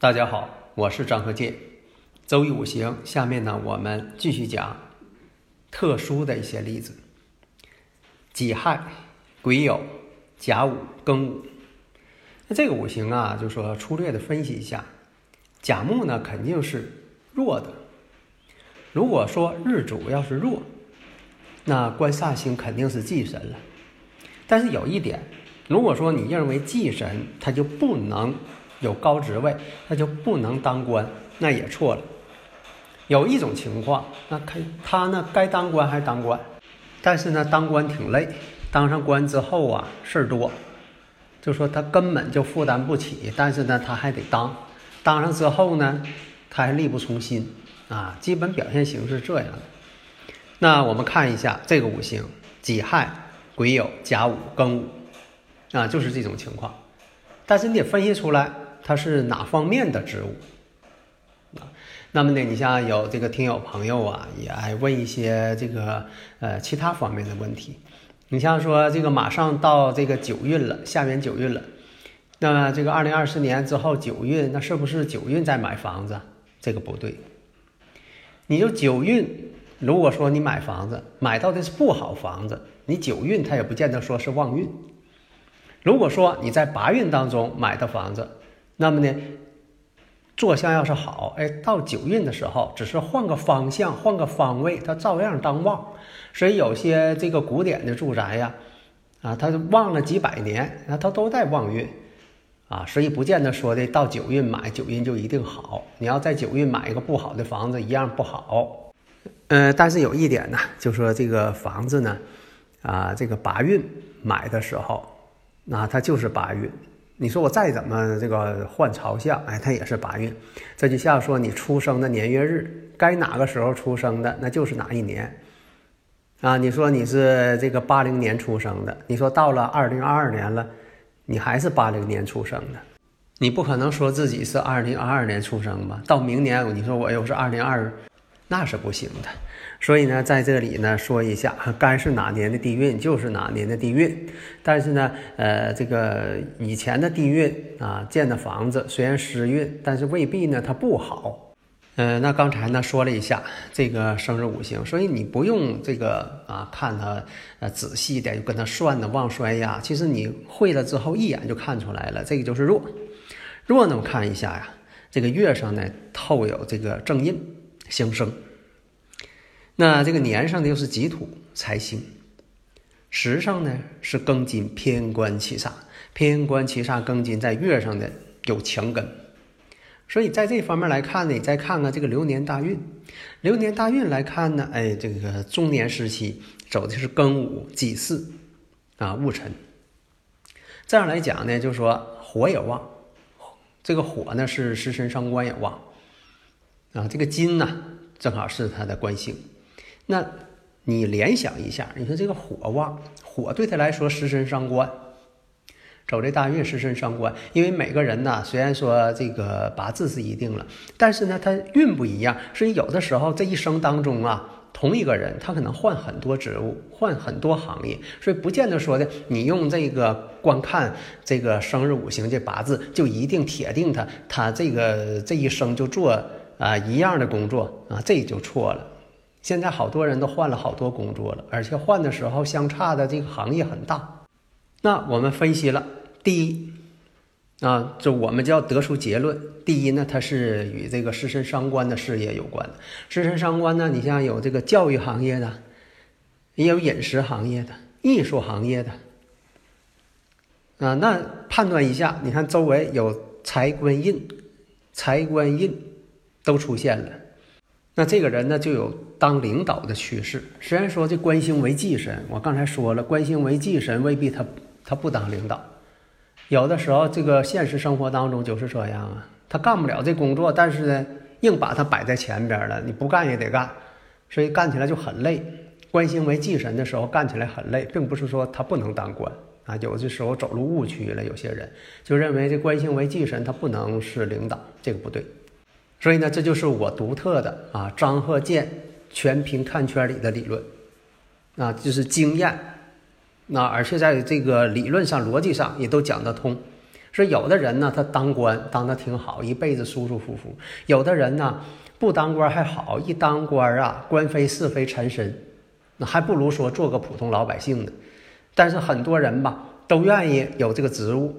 大家好，我是张和建。周易五行，下面呢，我们继续讲特殊的一些例子。己亥、癸酉、甲午、庚午。那这个五行啊，就说粗略的分析一下，甲木呢肯定是弱的。如果说日主要是弱，那官煞星肯定是忌神了。但是有一点，如果说你认为忌神，它就不能。有高职位，那就不能当官，那也错了。有一种情况，那他他呢该当官还当官，但是呢当官挺累，当上官之后啊事儿多，就说他根本就负担不起，但是呢他还得当，当上之后呢他还力不从心啊，基本表现形式这样的。那我们看一下这个五行：己亥、癸酉、甲午、庚午啊，就是这种情况。但是你得分析出来。它是哪方面的职务啊？那么呢，你像有这个听友朋友啊，也爱问一些这个呃其他方面的问题。你像说这个马上到这个九运了，下元九运了，那么这个二零二四年之后九运，那是不是九运在买房子？这个不对。你就九运，如果说你买房子买到的是不好房子，你九运它也不见得说是旺运。如果说你在八运当中买的房子，那么呢，坐向要是好，哎，到九运的时候，只是换个方向，换个方位，它照样当旺。所以有些这个古典的住宅呀，啊，它旺了几百年，那它都在旺运，啊，所以不见得说的到九运买九运就一定好。你要在九运买一个不好的房子，一样不好。呃，但是有一点呢，就说这个房子呢，啊，这个八运买的时候，那它就是八运。你说我再怎么这个换朝向，哎，它也是八运。这就像说你出生的年月日，该哪个时候出生的，那就是哪一年。啊，你说你是这个八零年出生的，你说到了二零二二年了，你还是八零年出生的，你不可能说自己是二零二二年出生吧？到明年你说我又是二零二，那是不行的。所以呢，在这里呢说一下，该是哪年的地运就是哪年的地运。但是呢，呃，这个以前的地运啊，建的房子虽然时运，但是未必呢它不好。嗯，那刚才呢说了一下这个生日五行，所以你不用这个啊看它呃仔细点，就跟他算的旺衰呀。其实你会了之后，一眼就看出来了，这个就是弱。弱呢，我看一下呀，这个月上呢透有这个正印相生。那这个年上的又是己土财星，时上呢是庚金偏官七煞，偏官七煞庚金在月上的有强根，所以在这方面来看呢，你再看看这个流年大运，流年大运来看呢，哎，这个中年时期走的是庚午己巳啊戊辰，这样来讲呢，就是说火也旺，这个火呢是食神伤官也旺。啊，这个金呢正好是它的官星。那，你联想一下，你说这个火旺，火对他来说食神伤官，走这大运食神伤官，因为每个人呢，虽然说这个八字是一定了，但是呢，他运不一样，所以有的时候这一生当中啊，同一个人他可能换很多职务，换很多行业，所以不见得说的你用这个观看这个生日五行这八字，就一定铁定他他这个这一生就做啊一样的工作啊，这就错了。现在好多人都换了好多工作了，而且换的时候相差的这个行业很大。那我们分析了，第一，啊，就我们就要得出结论：第一呢，它是与这个食神伤官的事业有关的。食神伤官呢，你像有这个教育行业的，也有饮食行业的、艺术行业的，啊，那判断一下，你看周围有财官印、财官印都出现了。那这个人呢，就有当领导的趋势。虽然说这官星为忌神，我刚才说了，官星为忌神未必他他不当领导。有的时候，这个现实生活当中就是这样啊，他干不了这工作，但是呢，硬把他摆在前边了，你不干也得干，所以干起来就很累。官星为忌神的时候，干起来很累，并不是说他不能当官啊。有的时候走入误区了，有些人就认为这官星为忌神，他不能是领导，这个不对。所以呢，这就是我独特的啊，张鹤健全凭看圈里的理论，啊，就是经验，那而且在这个理论上、逻辑上也都讲得通。说有的人呢，他当官当得挺好，一辈子舒舒服服；有的人呢，不当官还好，一当官啊，官非是非缠身，那还不如说做个普通老百姓呢。但是很多人吧，都愿意有这个职务。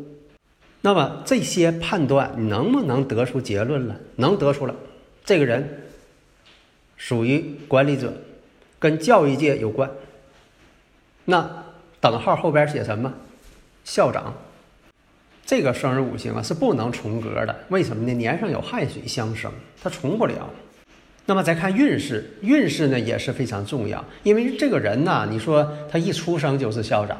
那么这些判断，你能不能得出结论了？能得出了，这个人属于管理者，跟教育界有关。那等号后边写什么？校长。这个生日五行啊是不能重格的，为什么呢？年上有亥水相生，它重不了。那么再看运势，运势呢也是非常重要，因为这个人呢，你说他一出生就是校长。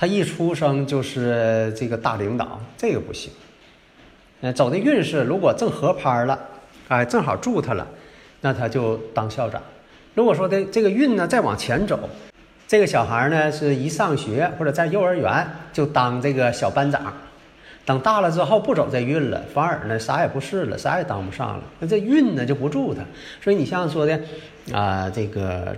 他一出生就是这个大领导，这个不行。呃，走的运势如果正合拍了，哎，正好住他了，那他就当校长。如果说的这个运呢再往前走，这个小孩呢是一上学或者在幼儿园就当这个小班长，等大了之后不走这运了，反而呢啥也不是了，啥也当不上了。那这运呢就不住他。所以你像说的啊，这个。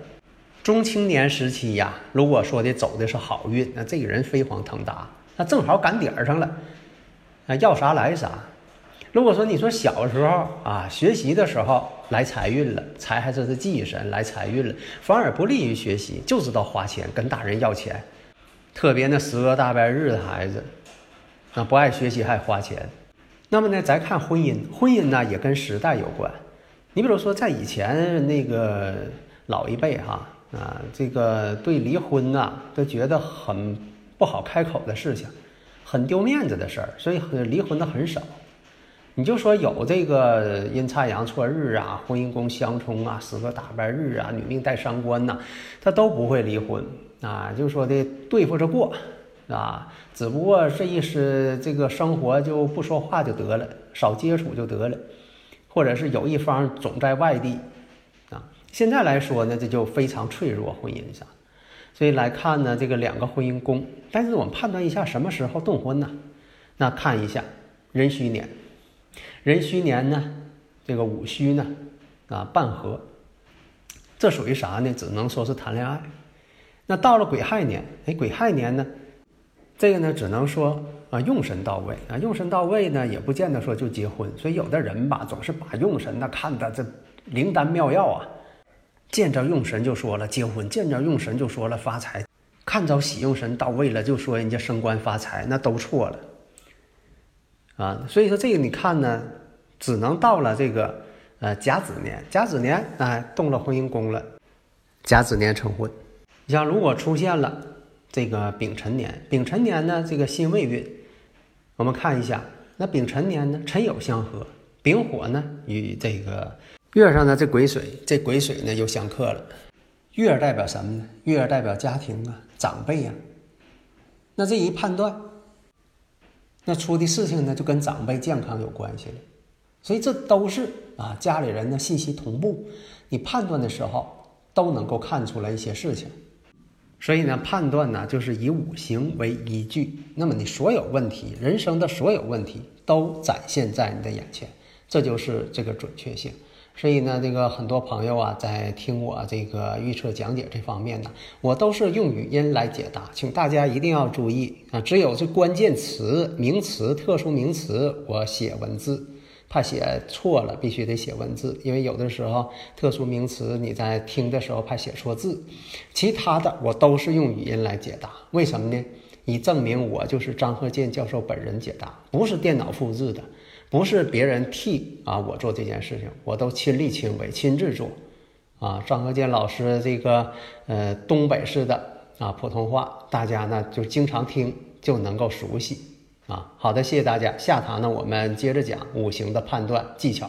中青年时期呀，如果说的走的是好运，那这个人飞黄腾达，那正好赶点儿上了，啊，要啥来啥。如果说你说小时候啊，学习的时候来财运了，财还是是忌神来财运了，反而不利于学习，就知道花钱跟大人要钱，特别那十个大拜日的孩子，啊，不爱学习还花钱。那么呢，再看婚姻，婚姻呢也跟时代有关。你比如说在以前那个老一辈哈。啊这个对离婚呐，都觉得很不好开口的事情，很丢面子的事儿，所以离婚的很少。你就说有这个阴差阳错日啊，婚姻宫相冲啊，十个打败日啊，女命带伤官呐，他都不会离婚啊，就说的对付着过啊，只不过这一是这个生活就不说话就得了，少接触就得了，或者是有一方总在外地。现在来说呢，这就非常脆弱，婚姻上，所以来看呢，这个两个婚姻宫，但是我们判断一下什么时候动婚呢？那看一下壬戌年，壬戌年呢，这个午戌呢，啊半合，这属于啥呢？只能说是谈恋爱。那到了癸亥年，哎，癸亥年呢，这个呢，只能说啊用神到位啊，用神到位呢，也不见得说就结婚。所以有的人吧，总是把用神呢看的这灵丹妙药啊。见着用神就说了结婚，见着用神就说了发财，看着喜用神到位了就说人家升官发财，那都错了啊！所以说这个你看呢，只能到了这个呃甲子年，甲子年哎动了婚姻宫了，甲子年成婚。你像如果出现了这个丙辰年，丙辰年呢这个辛未运，我们看一下，那丙辰年呢辰酉相合，丙火呢与这个。月上呢，这癸水，这癸水呢又相克了。月代表什么呢？月代表家庭啊，长辈呀。那这一判断，那出的事情呢就跟长辈健康有关系了。所以这都是啊，家里人的信息同步，你判断的时候都能够看出来一些事情。所以呢，判断呢就是以五行为依据，那么你所有问题，人生的所有问题都展现在你的眼前，这就是这个准确性。所以呢，这个很多朋友啊，在听我这个预测讲解这方面呢，我都是用语音来解答，请大家一定要注意啊！只有这关键词、名词、特殊名词，我写文字，怕写错了，必须得写文字，因为有的时候特殊名词你在听的时候怕写错字。其他的我都是用语音来解答，为什么呢？以证明我就是张鹤健教授本人解答，不是电脑复制的。不是别人替啊我做这件事情，我都亲力亲为亲自做，啊，张和建老师这个呃东北式的啊普通话，大家呢就经常听就能够熟悉啊。好的，谢谢大家。下堂呢我们接着讲五行的判断技巧。